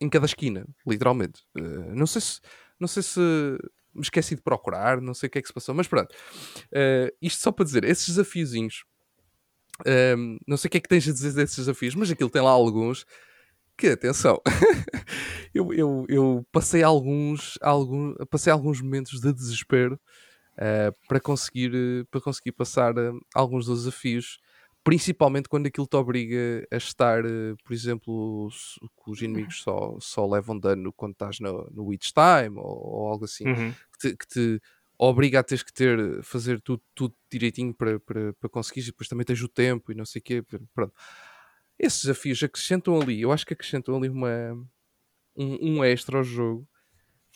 em cada esquina, literalmente. Uh, não sei se não sei se me esqueci de procurar, não sei o que é que se passou, mas pronto. Uh, isto só para dizer, esses desafiozinhos, um, não sei o que é que tens a dizer desses desafios, mas aquilo tem lá alguns que, atenção, eu, eu, eu passei alguns, alguns, passei alguns momentos de desespero uh, para, conseguir, para conseguir passar uh, alguns dos desafios, principalmente quando aquilo te obriga a estar, por exemplo, que os inimigos só, só levam dano quando estás no, no Witch Time ou, ou algo assim Uhum. que te, que te obriga a teres que ter, fazer tudo, tudo direitinho para, para, para conseguires e depois também tens o tempo e não sei o quê. Pronto. Esses desafios acrescentam ali, eu acho que acrescentam ali uma, um, um extra ao jogo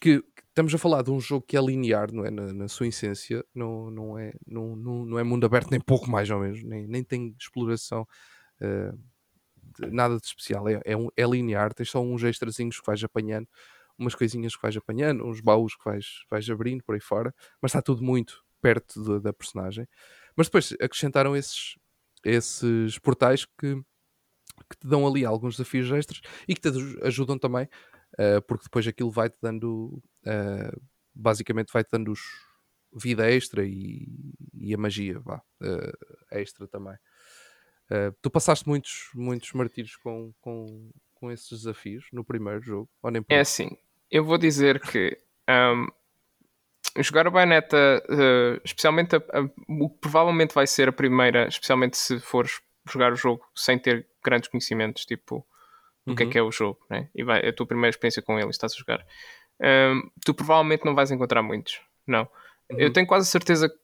que estamos a falar de um jogo que é linear, não é? Na, na sua essência, não, não, é, não, não, não é mundo aberto, nem pouco mais ou menos, nem, nem tem exploração. de- nada de especial, é, é, um- é linear, tens só uns extrazinhos que vais apanhando, umas coisinhas que vais apanhando, uns baús que vais, vais abrindo por aí fora, mas está tudo muito perto da- personagem. Mas depois acrescentaram esses, esses portais que, que te dão ali alguns desafios extras e que te aju- ajudam também, eh, porque depois aquilo vai-te dando, eh, basicamente vai-te dando os vida extra e, e a magia, vá, eh, extra também. Tu passaste muitos, muitos martírios com, com, com esses desafios no primeiro jogo, ou nem por É assim, eu vou dizer que ahm, jogar o Bayonetta, especialmente a- a- o que provavelmente vai ser a primeira, especialmente se fores jogar o jogo sem ter grandes conhecimentos, tipo, do que é Uhum. que é o jogo, né? e vai, é a tua primeira experiência com ele, estás a jogar. Ahm, tu provavelmente não vais encontrar muitos, não. Eu Uhum. tenho quase certeza que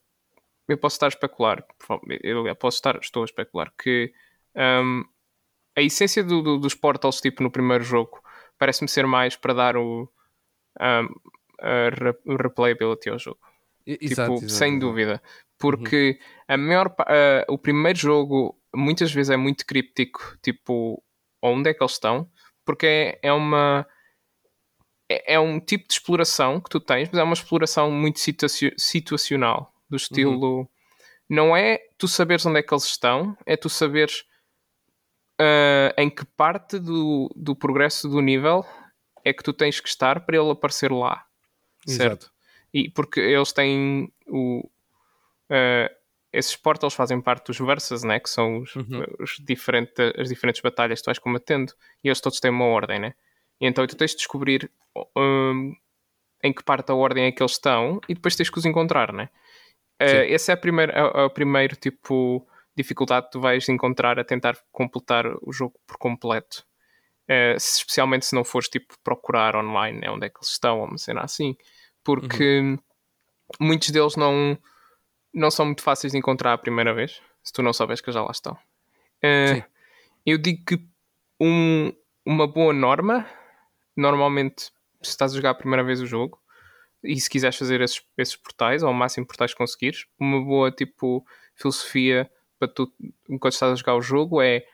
eu posso estar a especular, eu posso estar, estou a especular, que ahm, a essência do- do- dos portals, tipo no primeiro jogo, parece-me ser mais para dar o, um, replayability ao jogo. Exato, tipo, exato, sem dúvida. Porque a maior, ah, o primeiro jogo muitas vezes é muito críptico, tipo, onde é que eles estão? Porque é, é uma é, é um tipo de exploração que tu tens, mas é uma exploração muito situacio- situacional, do estilo. Não é tu saberes onde é que eles estão, é tu saberes ah, em que parte do, do progresso do nível é que tu tens que estar para ele aparecer lá. Certo? Exato. E porque eles têm o. ah, esses portals fazem parte dos versus, né? Que são os, Uhum. os diferente, as diferentes batalhas que tu vais combatendo. E eles todos têm uma ordem, né? E então tu tens de descobrir hum, em que parte da ordem é que eles estão e depois tens que os encontrar, né? Uh, esse é a primeira, é, é o primeiro tipo dificuldade que tu vais encontrar a tentar completar o jogo por completo. Uh, especialmente se não fores tipo procurar online né, onde é que eles estão, ou uma cena assim. Porque muitos deles não, não são muito fáceis de encontrar a primeira vez, se tu não souberes que já lá estão. Uh, eu digo que um- uma boa norma, normalmente, se estás a jogar a primeira vez o jogo, e se quiseres fazer esses, esses portais, ao máximo portais que conseguires, uma boa tipo filosofia para tu, enquanto estás a jogar o jogo, é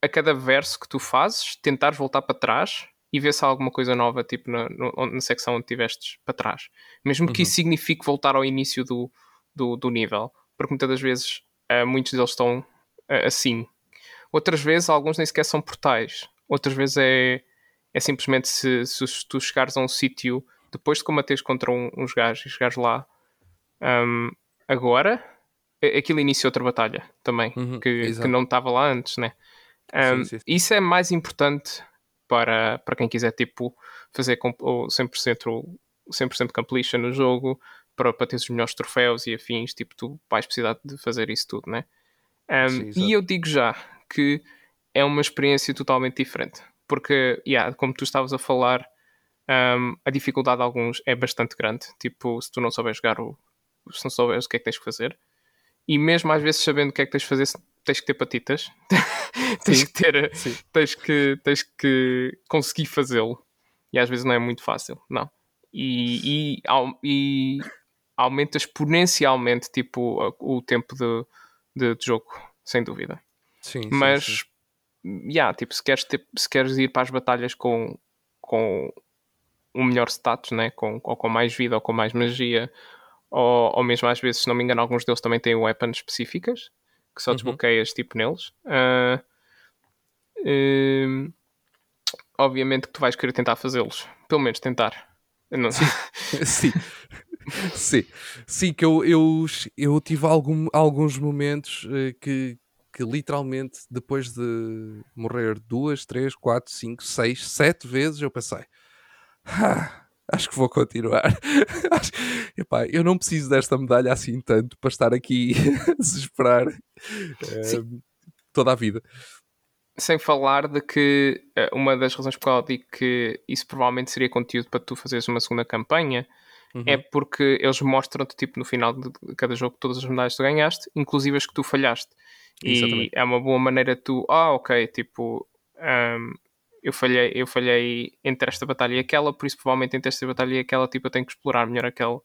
a cada verso que tu fazes, tentares voltar para trás e ver se há alguma coisa nova tipo na, no- na secção onde estiveste para trás. Mesmo que Uhum. isso signifique voltar ao início do, do, do nível, porque muitas das vezes eh, muitos deles estão eh, assim. Outras vezes, alguns nem sequer são portais. Outras vezes é, é simplesmente se, se tu chegares a um sítio depois de combateres contra um- uns gajos e chegares lá hum, agora, aquilo inicia outra batalha também, Uhum, que, que não estava lá antes, né? Hum, Sim, sim. Isso é mais importante para, para quem quiser tipo, fazer com, o 100%, o 100% completion no jogo, para, para ter os melhores troféus e afins, tipo, tu vais precisar de fazer isso tudo, né? Um, Sim, e eu digo já que é uma experiência totalmente diferente. Porque, yeah, como tu estavas a falar, um, a dificuldade de alguns é bastante grande. Tipo, se tu não souberes jogar, o, se não souberes o que é que tens que fazer. E mesmo às vezes sabendo o que é que tens que fazer, tens que ter patitas. tens que ter, sim. tens que, tens que conseguir fazê-lo. E às vezes não é muito fácil, não. E, e, e aumenta exponencialmente tipo, o, tempo de, de, de jogo, sem dúvida. Sim, Mas, sim. yeah, tipo, se queres, ter- se queres ir para as batalhas com, com um melhor status, né? com, ou com mais vida, ou com mais magia, ou, ou mesmo às vezes, se não me engano, alguns deles também têm weapons específicas que só Uhum. desbloqueias tipo neles. Hum, obviamente que tu vais querer tentar fazê-los, pelo menos tentar. Não- Sim. Sim. Sim, que eu, eu, eu tive algum, alguns momentos eh, que, que literalmente depois de morrer duas, três, quatro, cinco, seis, sete vezes eu pensei "Ah, acho que vou continuar. Epá, eu não preciso desta medalha assim tanto para estar aqui a desesperar eh, toda a vida. Sem falar de que eh, uma das razões por qual eu digo que isso provavelmente seria conteúdo para tu fazeres uma segunda campanha Uhum. é porque eles mostram-te tipo, no final de cada jogo todas as medalhas que tu ganhaste, inclusive as que tu falhaste. E Exatamente. é uma boa maneira tu, ah, ok, tipo, ahm, eu, falhei, eu falhei entre esta batalha e aquela, por isso provavelmente entre esta batalha e aquela, tipo, eu tenho que explorar melhor aquele,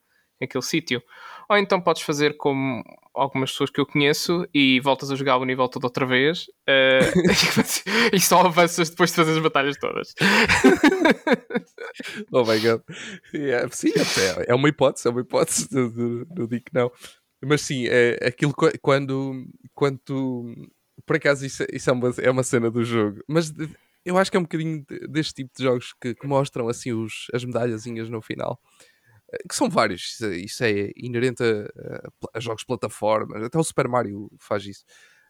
aquele sítio. Ou então podes fazer como algumas pessoas que eu conheço e voltas a jogar o nível todo outra vez eh, e só avanças depois de fazer as batalhas todas. Oh my god. Yeah, sim, é, é uma hipótese, é uma hipótese, não, digo que não. Mas sim, é aquilo qu- quando, quando tu. Por acaso, isso, isso é, uma, é uma cena do jogo. Mas eu acho que é um bocadinho de- deste tipo de jogos que, que mostram assim os, as medalhazinhas no final. Que são vários, isso, é- é inerente a, a jogos de plataforma, até o Super Mario faz isso.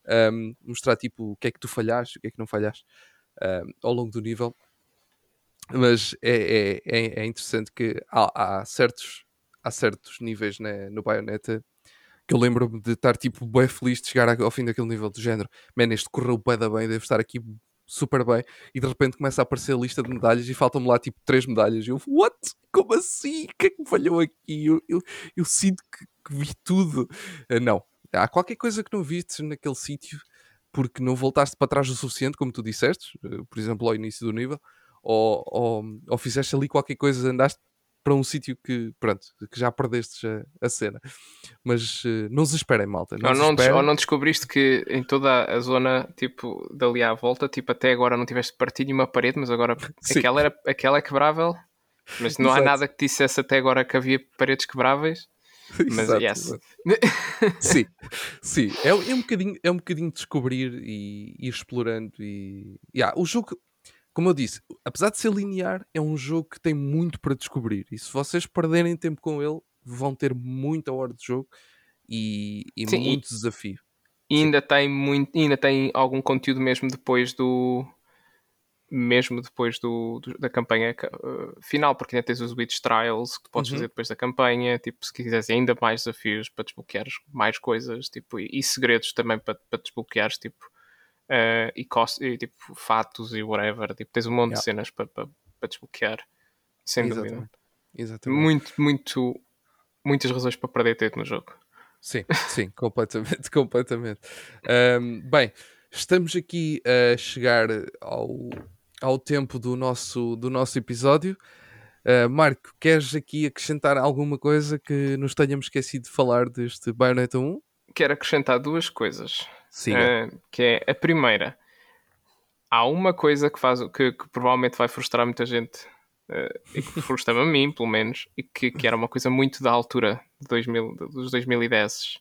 Ahm, mostrar tipo o que é que tu falhaste, o que é que não falhaste ahm, ao longo do nível mas é, é, é, é interessante que há, há certos, há certos níveis né, no Bayonetta que eu lembro-me de estar tipo bem feliz de chegar ao fim daquele nível do género. Man, este correu bué da bem, deve estar aqui super bem. E de repente começa a aparecer a lista de medalhas e faltam-me lá tipo três medalhas. E eu, what? Como assim? O que é que me falhou aqui? Eu, eu, eu sinto que, que vi tudo. Ah, não. Há qualquer coisa que não viste naquele sítio porque não voltaste para trás o suficiente, como tu disseste, eh, por exemplo, ao início do nível, ou, ou, ou fizeste ali qualquer coisa, andaste para um sítio que, pronto, que já perdeste já a cena. Mas uh, não se esperem, malta. Não ou, não, esperem. ou não descobriste que em toda a zona, tipo, dali à volta, tipo, até agora não tiveste partido uma parede, mas agora Sim. aquela, era, aquela é quebrável. Mas não há Exato. nada que dissesse até agora que havia paredes quebráveis. Mas Exato, yes. exato. Sim, sim. É, é, um bocadinho, é um bocadinho descobrir e ir explorando. E yeah, o jogo, como eu disse, apesar de ser linear, é um jogo que tem muito para descobrir. E se vocês perderem tempo com ele, vão ter muita hora de jogo e, e Sim, e- muito desafio. E ainda tem muito, ainda tem algum conteúdo mesmo depois do mesmo depois do, do- da campanha ca- uh, final, porque ainda tens os Witch Trials que podes Uhum. fazer depois da campanha, tipo, se quiseres ainda mais desafios para desbloqueares mais coisas, tipo, e, e segredos também para, para desbloqueares, tipo, uh, e, cos- e, tipo, fatos e whatever, tipo, tens um monte Yeah. de cenas para, para, para desbloquear, sem dúvida. Exatamente. Exatamente. Muito, muito, muitas razões para perder tempo no jogo. Sim, sim, completamente, completamente. Ahm, bem, estamos aqui a chegar ao, ao tempo do nosso, do nosso episódio. Ah, Marco, queres aqui acrescentar alguma coisa que nos tenhamos esquecido de falar deste Bayonetta 1? Quero acrescentar duas coisas. Eh, que é a primeira. Há uma coisa que faz que, que provavelmente vai frustrar muita gente eh, e que frustra-me a mim, pelo menos, e que, que era uma coisa muito da altura de 2000, dos 2010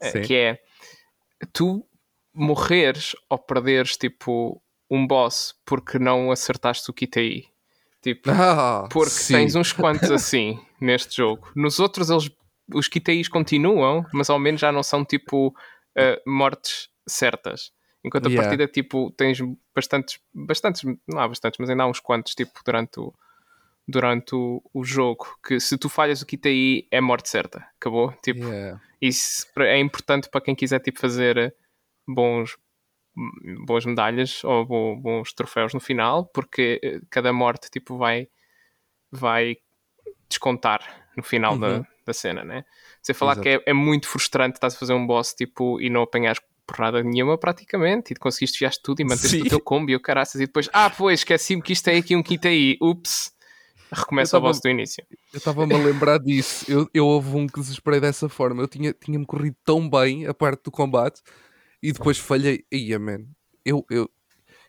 eh, Sim. que é tu morreres ou perderes tipo um boss porque não acertaste o KTI. Tipo, Ah, porque sim. tens uns quantos assim neste jogo. Nos outros, eles, os QTIs continuam, mas ao menos já não são tipo eh, mortes certas. Enquanto a Yeah. partida, tipo, tens bastantes, bastantes, não há bastantes, mas ainda há uns quantos, tipo, durante o, durante o, o jogo, que se tu falhas o QTI é morte certa. Acabou? Tipo, Yeah. isso é importante para quem quiser tipo, fazer bons, boas medalhas ou bo- bons troféus no final, porque eh, cada morte tipo, vai, vai descontar no final Uhum. da, da cena, né? Você falar que é, é muito frustrante estás a fazer um boss tipo, e não apanhas porrada nenhuma praticamente e conseguiste desviar tudo e manteste Sim. o teu combo e o caraças e depois, ah, pois, esqueci-me que isto tem aqui um kit aí, ups, recomeça o boss do início. Eu estava-me a lembrar disso. Eu, eu houve um que desesperei dessa forma. Eu tinha- tinha-me corrido tão bem a parte do combate e depois falhei. Ia, man. Eu, eu,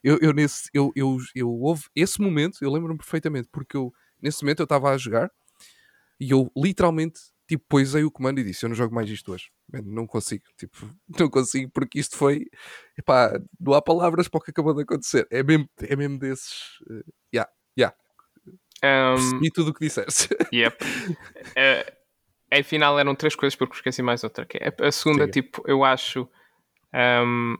eu, eu nesse. Eu, eu, eu houve esse momento, eu lembro-me perfeitamente, porque eu, nesse momento eu estava a jogar e eu literalmente tipo, poisei o comando e disse: Eu não jogo mais isto hoje. Man, não consigo. Tipo, não consigo porque isto foi. Epá, não há palavras para o que acabou de acontecer. É mesmo, é mesmo desses. Uh, yeah, yeah. Um, Percebi tudo o que disseste. Yep. Eh, afinal eram três coisas porque esqueci mais outra. Que é, a segunda, Sim. tipo, eu acho ahm,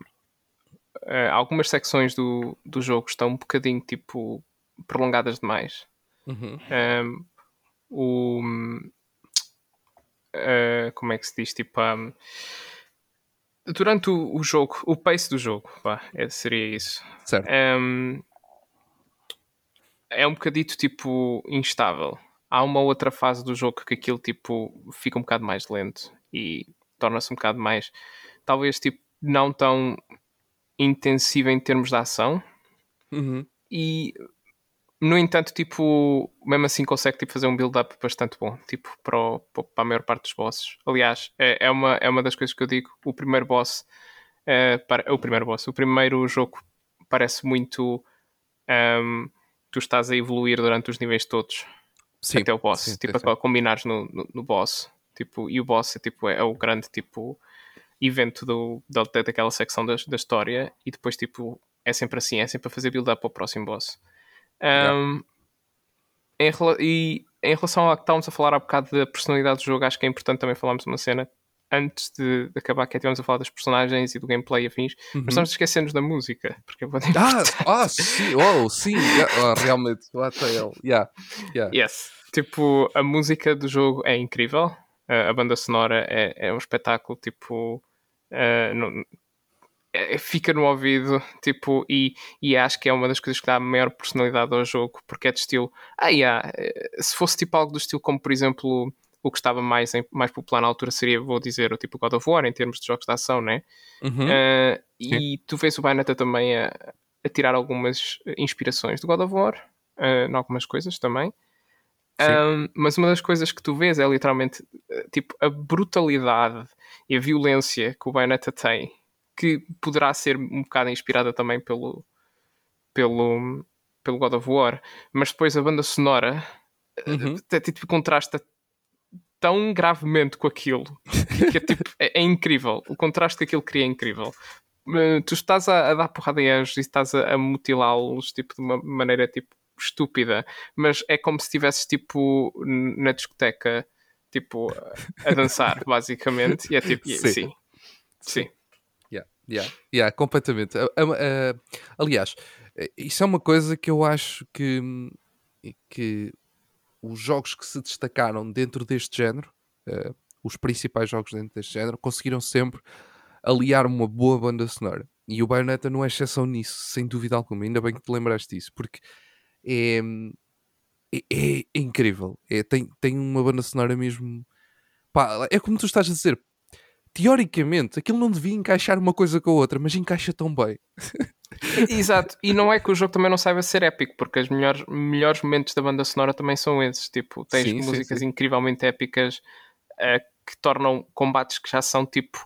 eh, algumas secções do, do jogo estão um bocadinho tipo prolongadas demais. Uhum. Ahm, o eh, como é que se diz? Tipo, ahm, durante o, o jogo, o pace do jogo, vá, é- seria isso. Certo. Ahm, é um bocadito tipo instável. Há uma outra fase do jogo que aquilo tipo fica um bocado mais lento e torna-se um bocado mais talvez tipo não tão intensivo em termos de ação Uhum. e no entanto tipo mesmo assim consegue tipo, fazer um build-up bastante bom tipo para, o- para a maior parte dos bosses aliás é, é, uma, é uma das coisas que eu digo o primeiro boss é, para, o primeiro boss o primeiro jogo parece muito ahm, tu estás a evoluir durante os níveis todos Sim, até o boss, sim, tipo, sim, a combinares no, no, no boss, tipo, e o boss é, tipo, é, o grande, tipo, evento do, da, daquela secção da, da história, e depois, tipo, é sempre assim, é sempre a fazer build-up ao próximo boss. Um, em, e em relação ao que estávamos a falar há bocado da personalidade do jogo, acho que é importante também falarmos uma cena antes de, de acabar, que é estivemos a falar das personagens e do gameplay e afins, Uhum. mas estamos a esquecer-nos da música, porque é muito Ah, importante. ah, sim, oh, sim, ah, realmente, what the hell, yeah, yeah. Yes. Tipo, a música do jogo é incrível. A banda sonora é, é um espetáculo, tipo. eh, não- fica no ouvido, tipo, e, e acho que é uma das coisas que dá maior personalidade ao jogo, porque é de estilo. Ah, yeah, eh, se fosse tipo algo do estilo como, por exemplo, o que estava mais, em- mais popular na altura seria, vou dizer, o tipo God of War, em termos de jogos de ação, né? Uhum. Uh, e tu vês o Bayonetta também a, a tirar algumas inspirações do God of War, uh, em algumas coisas também. Um, mas uma das coisas que tu vês é literalmente eh, tipo a brutalidade e a violência que o Bayonetta tem, que poderá ser um bocado inspirada também pelo, pelo, pelo God of War, mas depois a banda sonora uhum. tipo, contrasta tão gravemente com aquilo que, que é, tipo, é, é, incrível. O contraste que aquilo cria é incrível. Eh, tu estás a, a dar porrada em anjos e estás a, a mutilá-los tipo, de uma maneira tipo estúpida, mas é como se estivesses tipo na discoteca, tipo a dançar, basicamente. E é tipo, sim. sim. sim. Yeah, yeah, completamente. Uh, uh, uh, aliás, isso é uma coisa que eu acho que, que os jogos que se destacaram dentro deste género, os principais jogos dentro deste género, conseguiram sempre aliar uma boa banda sonora. E o Bayonetta não é exceção nisso, sem dúvida alguma. Ainda bem que te lembraste disso, porque é, é, é incrível. É, tem, tem uma banda sonora mesmo. Pá, é como tu estás a dizer. Teoricamente, aquilo não devia encaixar uma coisa com a outra, mas encaixa tão bem. Exato, e não é que o jogo também não saiba ser épico, porque os melhores, melhores momentos da banda sonora também são esses. Tipo, tens sim, músicas sim, sim. incrivelmente épicas uh, que tornam combates que já são tipo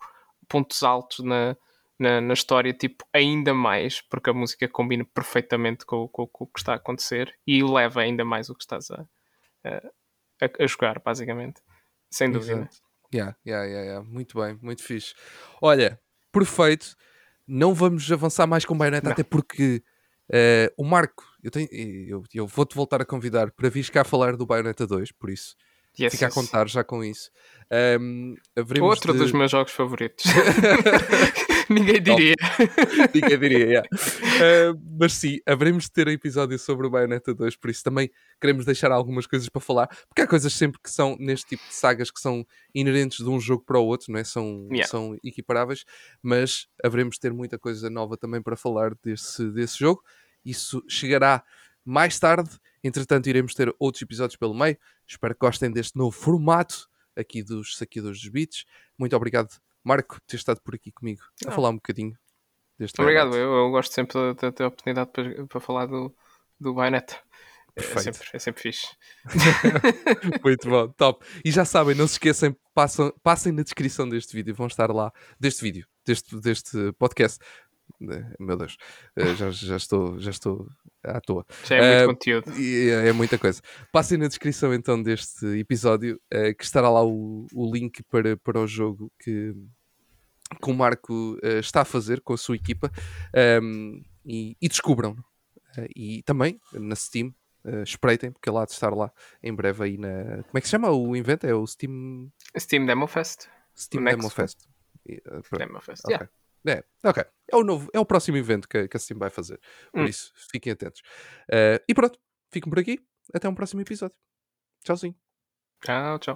pontos altos na, na, na, história, tipo, ainda mais, porque a música combina perfeitamente com, com, com, o que está a acontecer e leva ainda mais o que estás a, a, a jogar, basicamente. Sem dúvida. Exato. Yeah, yeah, yeah, yeah. Muito bem, muito fixe. Olha, perfeito. Não vamos avançar mais com Bayonetta, até porque uh, o Marco, eu, tenho, eu, eu vou-te voltar a convidar para vir cá falar do Bayonetta 2, por isso Yes, Fica yes. a contar já com isso. Um, Outro de... dos meus jogos favoritos. Ninguém diria. Ninguém diria, yeah. uh, mas sim, haveremos de ter episódio sobre o Bayonetta 2, por isso também queremos deixar algumas coisas para falar, porque há coisas sempre que são neste tipo de sagas que são inerentes de um jogo para o outro, não é? são, yeah. são equiparáveis, mas haveremos de ter muita coisa nova também para falar desse, desse jogo. Isso chegará mais tarde. Entretanto, iremos ter outros episódios pelo meio. Espero que gostem deste novo formato aqui dos Saqueadores dos Beats. Muito obrigado, Marco, ter estado por aqui comigo a falar um bocadinho deste Obrigado, eu, eu, gosto sempre de ter a oportunidade para, para falar do, do Bayonetta. É sempre, é sempre fixe. Muito bom, top. E já sabem, não se esqueçam, passam, passem na descrição deste vídeo, vão estar lá, deste vídeo, deste, deste podcast, meu Deus, eh, já, já, estou, já estou à toa. Já é muito uh, conteúdo. É, é, muita coisa. Passem na descrição então deste episódio uh, que estará lá o, o link para, para o jogo que, que o Marco uh, está a fazer com a sua equipa um, e, e, descubram. e também na Steam, espreitem, porque lá de estar lá em breve aí na. Como é que se chama o evento? É o Steam. Steam Demo Fest. Steam Demo Fest. Demo Fest, yeah. Okay. É, ok. É o, novo, é o próximo evento que, que a Steam vai fazer. Por hum. isso, fiquem atentos. Uh, e pronto, fiquem por aqui. Até um próximo episódio. Tchauzinho. Tchau, tchau.